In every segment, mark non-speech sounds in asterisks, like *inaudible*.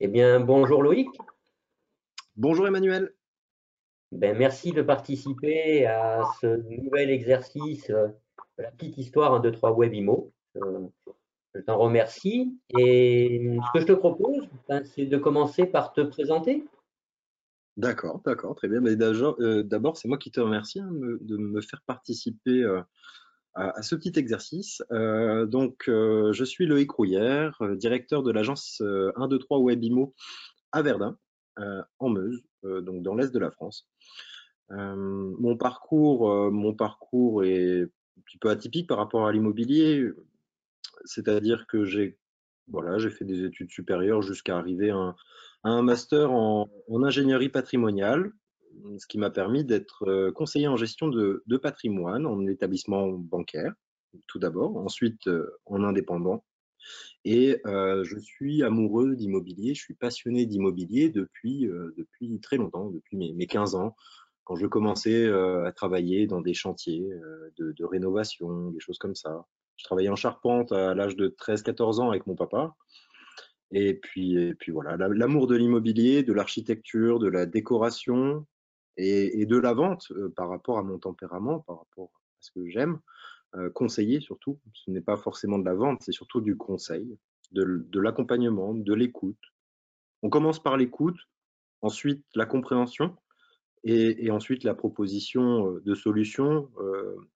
Eh bien, bonjour Loïc. Bonjour Emmanuel. Ben, merci de participer à ce nouvel exercice, euh, la petite histoire 1, 2, 3 Webimo. Euh, je t'en remercie. Et ce que je te propose, ben, c'est de commencer par te présenter. D'accord, d'accord, très bien. Euh, d'abord, c'est moi qui te remercie hein, de me faire participer à, ce petit exercice. donc, je suis Loïc Rouillère, directeur de l'agence 1, 2, 3 Webimo à Verdun, en Meuse, donc dans l'est de la France. mon parcours, mon est un petit peu atypique par rapport à l'immobilier, c'est-à-dire que j'ai voilà, j'ai fait des études supérieures jusqu'à arriver à un, master en, ingénierie patrimoniale, ce qui m'a permis d'être conseiller en gestion de, patrimoine en établissement bancaire, tout d'abord, ensuite en indépendant. Et je suis amoureux d'immobilier, je suis passionné d'immobilier depuis, depuis très longtemps, depuis mes, mes 15 ans, quand je commençais à travailler dans des chantiers de, rénovation, des choses comme ça. Je travaillais en charpente à l'âge de 13-14 ans avec mon papa. Et puis voilà, l'amour de l'immobilier, de l'architecture, de la décoration et, de la vente par rapport à mon tempérament, par rapport à ce que j'aime, conseiller surtout. Ce n'est pas forcément de la vente, c'est surtout du conseil, de, l'accompagnement, de l'écoute. On commence par l'écoute, ensuite la compréhension et, ensuite la proposition de solutions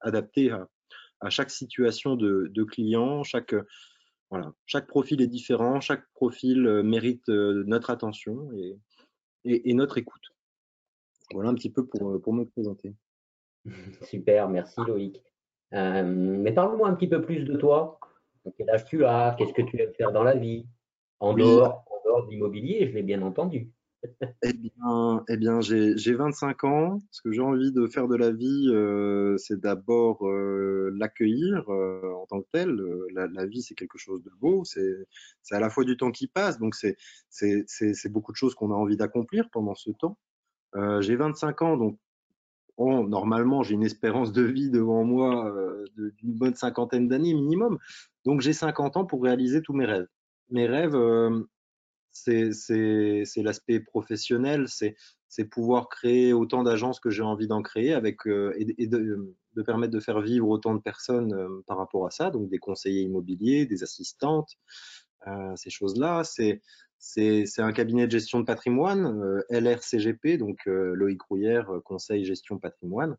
adaptées à, chaque situation de, client, chaque, voilà, chaque profil est différent, chaque profil mérite notre attention et, notre écoute. Voilà un petit peu pour, euh, pour me présenter. *laughs* Super, merci Loïc. mais parle-moi un petit peu plus de toi. Quel âge tu as? Qu'est-ce que tu aimes faire dans la vie? En dehors, en dehors de l'immobilier, je l'ai bien entendu. Eh bien, eh bien j'ai 25 ans. Ce que j'ai envie de faire de la vie, euh, c'est d'abord euh, l'accueillir euh, en tant que tel. La, vie, c'est quelque chose de beau. C'est à la fois du temps qui passe, donc c'est beaucoup de choses qu'on a envie d'accomplir pendant ce temps. J'ai 25 ans, donc normalement, j'ai une espérance de vie devant moi d'une bonne cinquantaine d'années minimum. Donc j'ai 50 ans pour réaliser tous mes rêves. Mes rêves, c'est l'aspect professionnel, c'est pouvoir créer autant d'agences que j'ai envie d'en créer avec, et, de, permettre de faire vivre autant de personnes par rapport à ça, donc des conseillers immobiliers, des assistantes, ces choses-là. Un cabinet de gestion de patrimoine, LRCGP, donc Loïc Rouillère, conseil gestion patrimoine,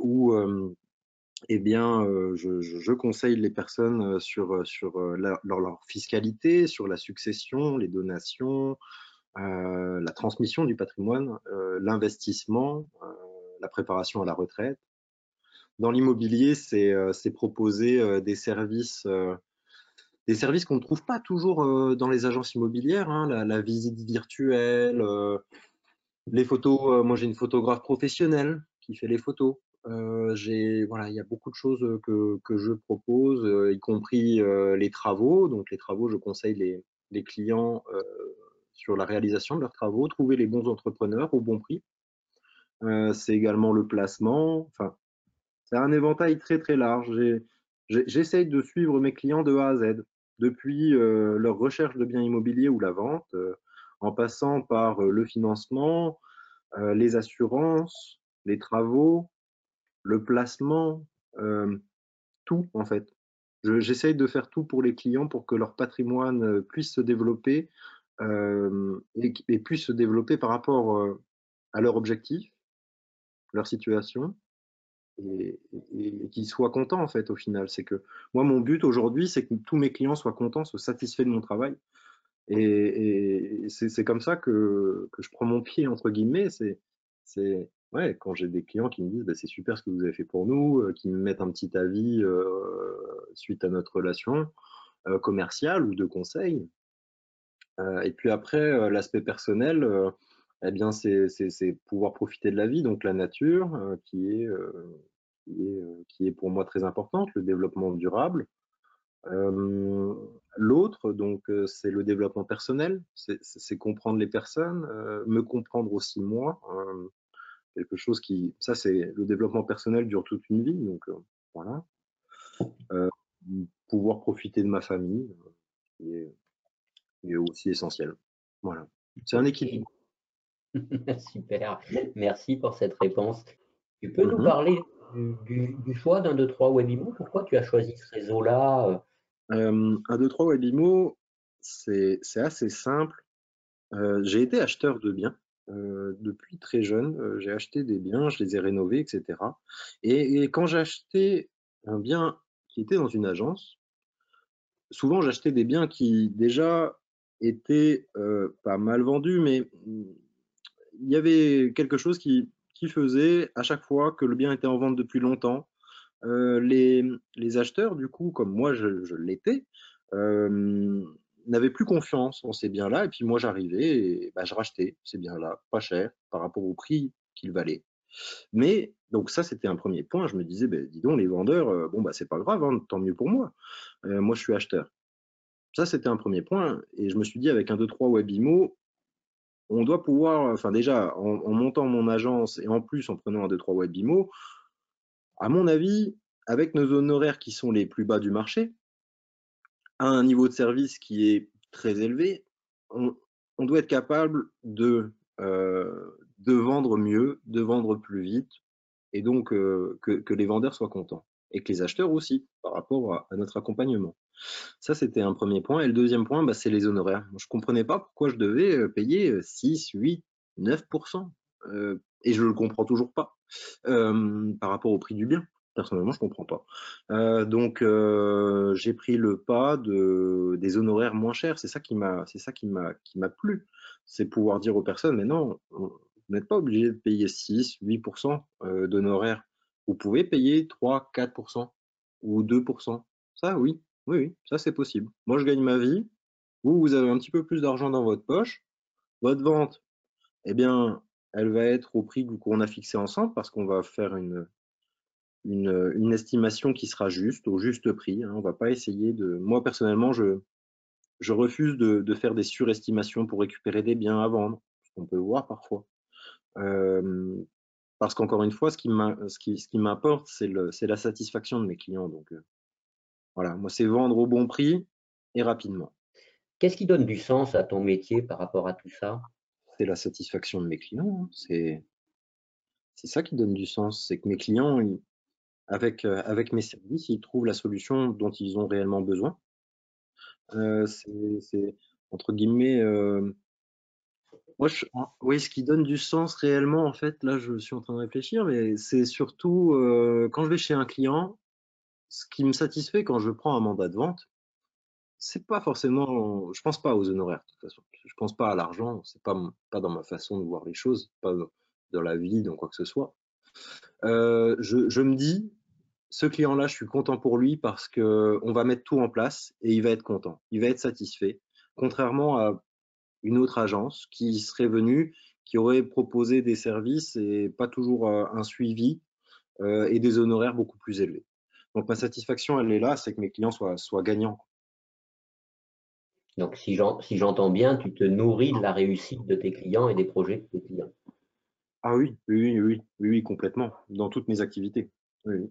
où eh bien, je, conseille les personnes sur leur, fiscalité, sur la succession, les donations, la transmission du patrimoine, l'investissement, la préparation à la retraite. Dans l'immobilier, c'est proposer des services des services qu'on ne trouve pas toujours dans les agences immobilières, hein, la, visite virtuelle, les photos. moi, j'ai une photographe professionnelle qui fait les photos. Euh, voilà, il y a beaucoup de choses que, que je propose, y compris les travaux. Donc les travaux, je conseille les, les clients sur la réalisation de leurs travaux, trouver les bons entrepreneurs au bon prix. c'est également le placement. Enfin, c'est un éventail très très large. J'essaye de suivre mes clients de A à Z, depuis leur recherche de biens immobiliers ou la vente, en passant par le financement, les assurances, les travaux, le placement, euh, tout en fait. J'essaye de faire tout pour les clients pour que leur patrimoine euh, puisse se développer euh, et, puisse se développer par rapport à leur objectif, leur situation, et, qu'ils soient contents en fait au final. C'est que moi mon but aujourd'hui, c'est que tous mes clients soient contents, soient satisfaits de mon travail. Et, c'est comme ça que, que, je prends mon pied entre guillemets. C'est Ouais, quand j'ai des clients qui me disent: «Bah, c'est super ce que vous avez fait pour nous», euh, qui me mettent un petit avis, euh, suite à notre relation, euh, commerciale ou de conseil. et puis après, l'aspect personnel, eh bien, c'est pouvoir profiter de la vie, donc la nature, qui est, qui est, qui est pour moi très importante, le développement durable. l'autre, donc, c'est le développement personnel, c'est comprendre les personnes, me comprendre aussi moi, quelque chose qui, ça c'est le développement personnel dure toute une vie, donc voilà. Euh, pouvoir profiter de ma famille est, est, aussi essentiel. Voilà. C'est un équilibre. *laughs* Super. Merci pour cette réponse. Tu peux nous Mhm. parler du, choix d'un, deux, trois Webimo? Pourquoi tu as choisi ce réseau-là? Euh, un, deux, trois Webimo, c'est assez simple. Euh, j'ai été acheteur de biens euh, depuis très jeune. Euh, j'ai acheté des biens, je les ai rénovés, etc. Et, et quand j'ai acheté un bien qui était dans une agence, souvent j'achetais des biens qui déjà étaient euh, pas mal vendus, mais mm, il y avait quelque chose qui, faisait à chaque fois que le bien était en vente depuis longtemps. Euh, les, acheteurs, du coup, comme moi je, l'étais, euh, n'avaient plus confiance en ces biens-là. Et puis moi j'arrivais et bah, je rachetais ces biens-là, pas cher, par rapport au prix qu'ils valaient. Mais donc ça, c'était un premier point. Je me disais, ben, dis donc, les vendeurs, euh, bon, bah, c'est pas grave, hein, tant mieux pour moi. Moi, je suis acheteur. Ça, c'était un premier point. Et je me suis dit, avec un 2-3 Webimo, on doit pouvoir, enfin déjà, en, montant mon agence et en plus en prenant un 2-3 Webimo, à mon avis, avec nos honoraires qui sont les plus bas du marché, à un niveau de service qui est très élevé, on, doit être capable de, euh, de vendre mieux, de vendre plus vite, et donc euh, que, les vendeurs soient contents, et que les acheteurs aussi, par rapport à, notre accompagnement. Ça, c'était un premier point. Et le deuxième point, bah, c'est les honoraires. Je ne comprenais pas pourquoi je devais euh, payer 6, 8, 9%. Euh, et je ne le comprends toujours pas euh, par rapport au prix du bien. Personnellement, je ne comprends pas. Euh, donc, j'ai pris le pas de, des honoraires moins chers. C'est ça qui m'a, c'est ça qui m'a, qui m'a plu. C'est pouvoir dire aux personnes, mais non, vous n'êtes pas obligé de payer 6, 8% euh, d'honoraires. Vous pouvez payer 3, 4% ou 2%. Ça, oui, oui, oui, ça c'est possible. Moi, je gagne ma vie. Vous, vous avez un petit peu plus d'argent dans votre poche. Votre vente, eh bien, elle va être au prix qu'on a fixé ensemble parce qu'on va faire une, une, estimation qui sera juste, au juste prix. Hein. On va pas essayer de. Moi, personnellement, je, je refuse de, de faire des surestimations pour récupérer des biens à vendre, ce qu'on peut voir parfois. Euh, parce qu'encore une fois, ce qui m'importe, c'est la satisfaction de mes clients. Donc, euh, voilà, moi, c'est vendre au bon prix et rapidement. Qu'est-ce qui donne du sens à ton métier par rapport à tout ça? C'est la satisfaction de mes clients. Hein. C'est ça qui donne du sens. C'est que mes clients, ils, avec, euh, avec mes services, ils trouvent la solution dont ils ont réellement besoin. Euh, c'est, entre guillemets, euh, moi, oui, ce qui donne du sens réellement, en fait, là, je suis en train de réfléchir, mais c'est surtout euh, quand je vais chez un client, ce qui me satisfait quand je prends un mandat de vente, c'est pas forcément, je pense pas aux honoraires de toute façon, je pense pas à l'argent, c'est pas pas dans ma façon de voir les choses, pas dans la vie, dans quoi que ce soit. Euh, je, je, me dis, ce client-là, je suis content pour lui parce que on va mettre tout en place et il va être content, il va être satisfait, contrairement à une autre agence qui serait venue, qui aurait proposé des services et pas toujours un suivi euh, et des honoraires beaucoup plus élevés. Donc ma satisfaction, elle est là, c'est que mes clients soient, soient gagnants. Donc si j'entends bien, tu te nourris de la réussite de tes clients et des projets de tes clients. Ah oui, oui, oui, oui, oui complètement, dans toutes mes activités. Oui.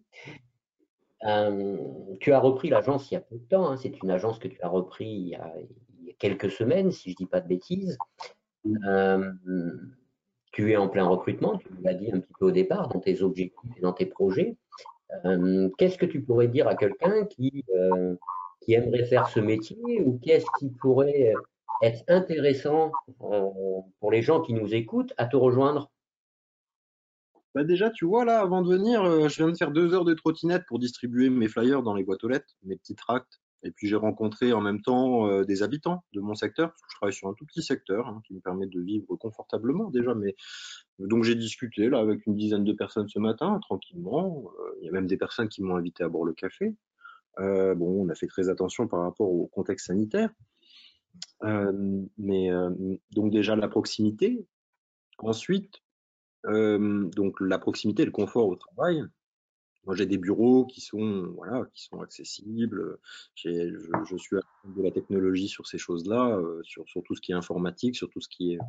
Euh, tu as repris l'agence il y a peu de temps, hein. c'est une agence que tu as repris il y a quelques semaines, si je ne dis pas de bêtises. Euh, tu es en plein recrutement, tu l'as dit un petit peu au départ, dans tes objectifs et dans tes projets. Euh, qu'est-ce que tu pourrais dire à quelqu'un qui, euh, qui aimerait faire ce métier ou qu'est-ce qui pourrait être intéressant pour les gens qui nous écoutent à te rejoindre? Bah déjà, tu vois, là, avant de venir, je viens de faire deux heures de trottinette pour distribuer mes flyers dans les boîtes aux lettres, mes petits tracts. Et puis, j'ai rencontré en même temps euh, des habitants de mon secteur, parce que je travaille sur un tout petit secteur hein, qui me permet de vivre confortablement déjà. Mais Donc, j'ai discuté là avec une dizaine de personnes ce matin, tranquillement. Euh, il y a même des personnes qui m'ont invité à boire le café. bon, on a fait très attention par rapport au contexte sanitaire. mais donc, déjà, la proximité. Ensuite, euh, donc la proximité, le confort au travail. Moi, j'ai des bureaux qui sont voilà, qui sont accessibles. Je, suis à de la technologie sur ces choses-là, euh, sur, tout ce qui est informatique, sur tout ce qui est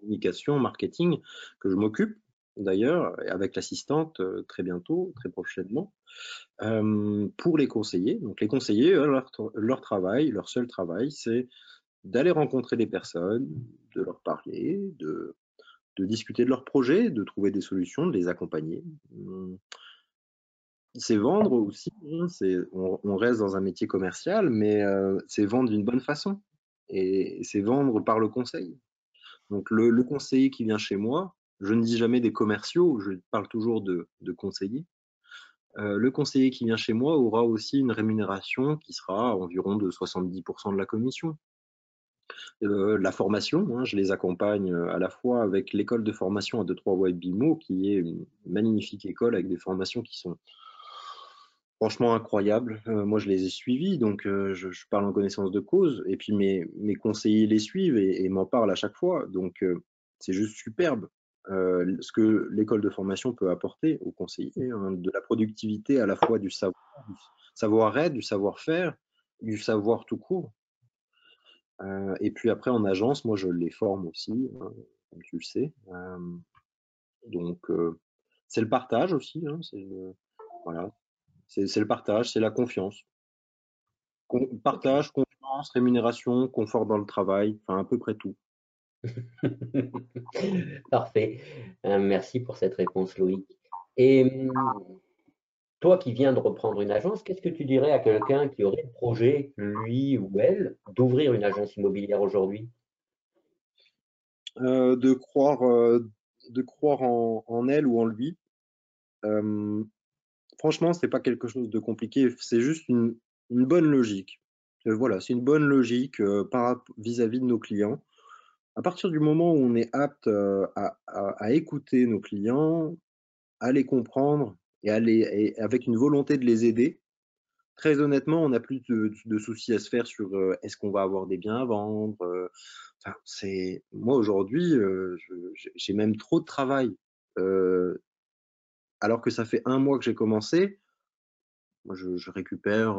communication, marketing, que je m'occupe d'ailleurs avec l'assistante euh, très bientôt, très prochainement, pour les conseillers. Donc les conseillers, leur, travail, leur seul travail, c'est d'aller rencontrer des personnes, de leur parler, de, discuter de leurs projets, de trouver des solutions, de les accompagner. Hum, c'est vendre aussi, hein, on, reste dans un métier commercial, mais euh, c'est vendre d'une bonne façon. Et c'est vendre par le conseil. Donc le, conseiller qui vient chez moi, je ne dis jamais des commerciaux, je parle toujours de, conseillers. Euh, le conseiller qui vient chez moi aura aussi une rémunération qui sera environ de 70% de la commission. Euh, la formation, hein, je les accompagne euh, à la fois avec l'école de formation à 2-3 Webimo, qui est une magnifique école avec des formations qui sont franchement incroyables. moi, je les ai suivis, donc je, parle en connaissance de cause. Et puis mes, mes conseillers les suivent et m'en parlent à chaque fois. Donc c'est juste superbe. Euh, ce que l'école de formation peut apporter aux conseillers, hein, de la productivité à la fois du savoir, savoir-être, du savoir-faire, du savoir tout court. Euh, et puis après en agence, moi je les forme aussi, hein, comme tu le sais. Euh, donc c'est le partage aussi, hein, c'est voilà, c'est le partage, c'est la confiance. partage, confiance, rémunération, confort dans le travail, enfin à peu près tout. *laughs* Parfait. Euh, merci pour cette réponse, Loïc. Et hum, toi qui viens de reprendre une agence, qu'est-ce que tu dirais à quelqu'un qui aurait le projet, lui ou elle, d'ouvrir une agence immobilière aujourd'hui? Euh, De croire, euh, de croire en, elle ou en lui. Franchement, ce n'est pas quelque chose de compliqué, c'est juste une, bonne logique. voilà, c'est une bonne logique vis-à-vis -vis de nos clients à partir du moment où on est apte à, écouter nos clients, à les comprendre et, avec une volonté de les aider, très honnêtement, on n'a plus de, soucis à se faire sur est-ce qu'on va avoir des biens à vendre. moi aujourd'hui, j'ai même trop de travail. Alors que ça fait un mois que j'ai commencé, je, je récupère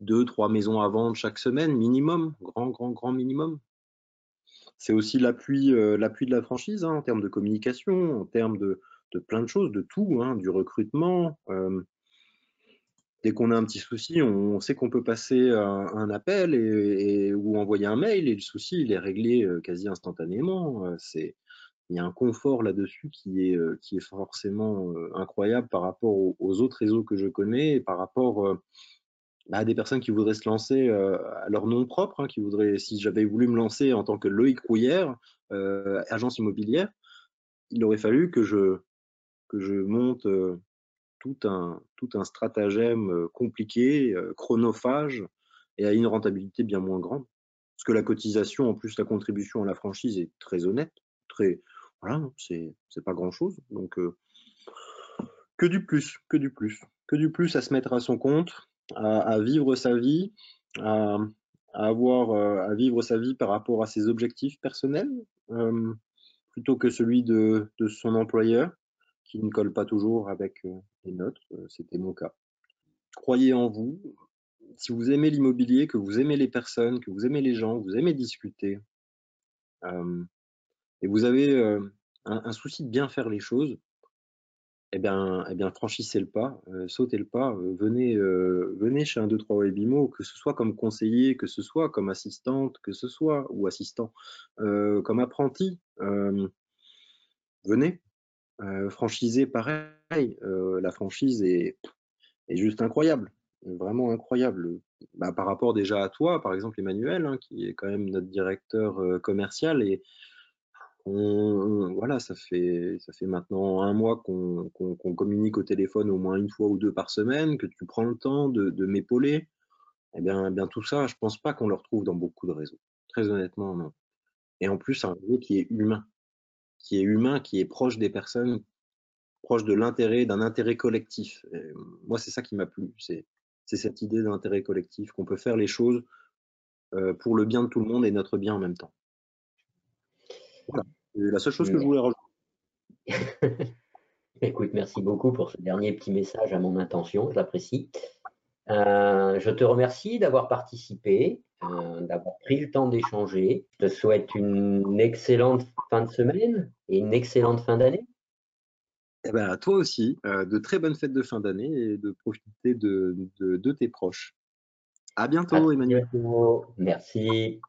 deux, trois maisons à vendre chaque semaine minimum, grand, grand, grand minimum. C'est aussi l'appui euh, de la franchise hein, en termes de communication, en termes de, plein de choses, de tout, hein, du recrutement. Euh, dès qu'on a un petit souci, on, sait qu'on peut passer un, appel et, ou envoyer un mail et le souci il est réglé euh, quasi instantanément. C'est il y a un confort là-dessus qui est, qui est forcément incroyable par rapport aux, autres réseaux que je connais et par rapport à des personnes qui voudraient se lancer euh, à leur nom propre, hein, qui voudraient, si j'avais voulu me lancer en tant que Loïc Rouillère, euh, agence immobilière, il aurait fallu que je, que je monte euh, tout, un, tout un stratagème compliqué, chronophage et à une rentabilité bien moins grande. Parce que la cotisation, en plus la contribution à la franchise est très honnête, très voilà, c'est pas grand chose. Donc que du plus, que du plus, que du plus à se mettre à son compte, à, vivre sa vie, à, avoir, euh, à vivre sa vie par rapport à ses objectifs personnels, plutôt que celui de, son employeur, qui ne colle pas toujours avec les nôtres. C'était mon cas. Croyez en vous. Si vous aimez l'immobilier, que vous aimez les personnes, que vous aimez les gens, vous aimez discuter, et vous avez un, souci de bien faire les choses, eh bien, eh bien, franchissez le pas, euh, sautez le pas, euh, venez, euh, venez chez un 2-3 Webimo, que ce soit comme conseiller, que ce soit comme assistante, que ce soit, ou assistant, comme apprenti, venez. franchisez pareil, la franchise est, est, juste incroyable, vraiment incroyable. Bah, par rapport déjà à toi, par exemple Emmanuel, hein, qui est quand même notre directeur commercial, et voilà, ça fait, maintenant un mois qu'on communique au téléphone au moins une fois ou deux par semaine, que tu prends le temps de, m'épauler. Eh bien, eh bien, tout ça, je pense pas qu'on le retrouve dans beaucoup de réseaux. Très honnêtement, non. Et en plus, un réseau qui est humain, qui est humain, qui est proche des personnes, proche de l'intérêt, d'un intérêt collectif. moi, c'est ça qui m'a plu. C'est cette idée d'intérêt collectif, qu'on peut faire les choses euh, pour le bien de tout le monde et notre bien en même temps. Voilà la seule chose que je voulais rajouter. *laughs* Écoute, merci beaucoup pour ce dernier petit message à mon intention, j'apprécie. Euh, je te remercie d'avoir participé, euh, d'avoir pris le temps d'échanger. Je te souhaite une excellente fin de semaine et une excellente fin d'année. Eh ben, à toi aussi, euh, de très bonnes fêtes de fin d'année et de profiter de, de, tes proches. À bientôt, Emmanuel. Merci.